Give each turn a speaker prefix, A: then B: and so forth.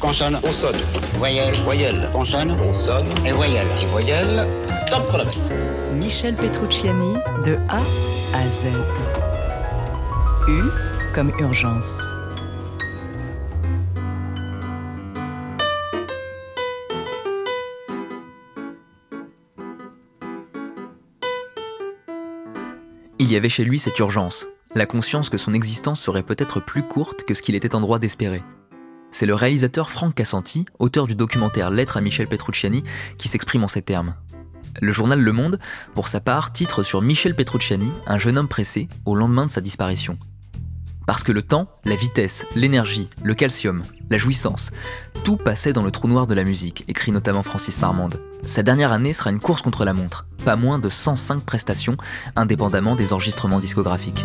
A: Consonne.
B: On sonne.
A: Voyelle.
B: Voyelle.
A: Consonne.
B: On sonne.
A: Et voyelle.
B: Et voyelle. Top chronomètre.
C: Michel Petrucciani de A à Z. U comme urgence.
D: Il y avait chez lui cette urgence, la conscience que son existence serait peut-être plus courte que ce qu'il était en droit d'espérer. C'est le réalisateur Franck Cassanti, auteur du documentaire Lettre à Michel Petrucciani, qui s'exprime en ces termes. Le journal Le Monde, pour sa part, titre sur Michel Petrucciani, un jeune homme pressé, au lendemain de sa disparition. Parce que le temps, la vitesse, l'énergie, le calcium, la jouissance, tout passait dans le trou noir de la musique, écrit notamment Francis Marmande. Sa dernière année sera une course contre la montre, pas moins de 105 prestations, indépendamment des enregistrements discographiques.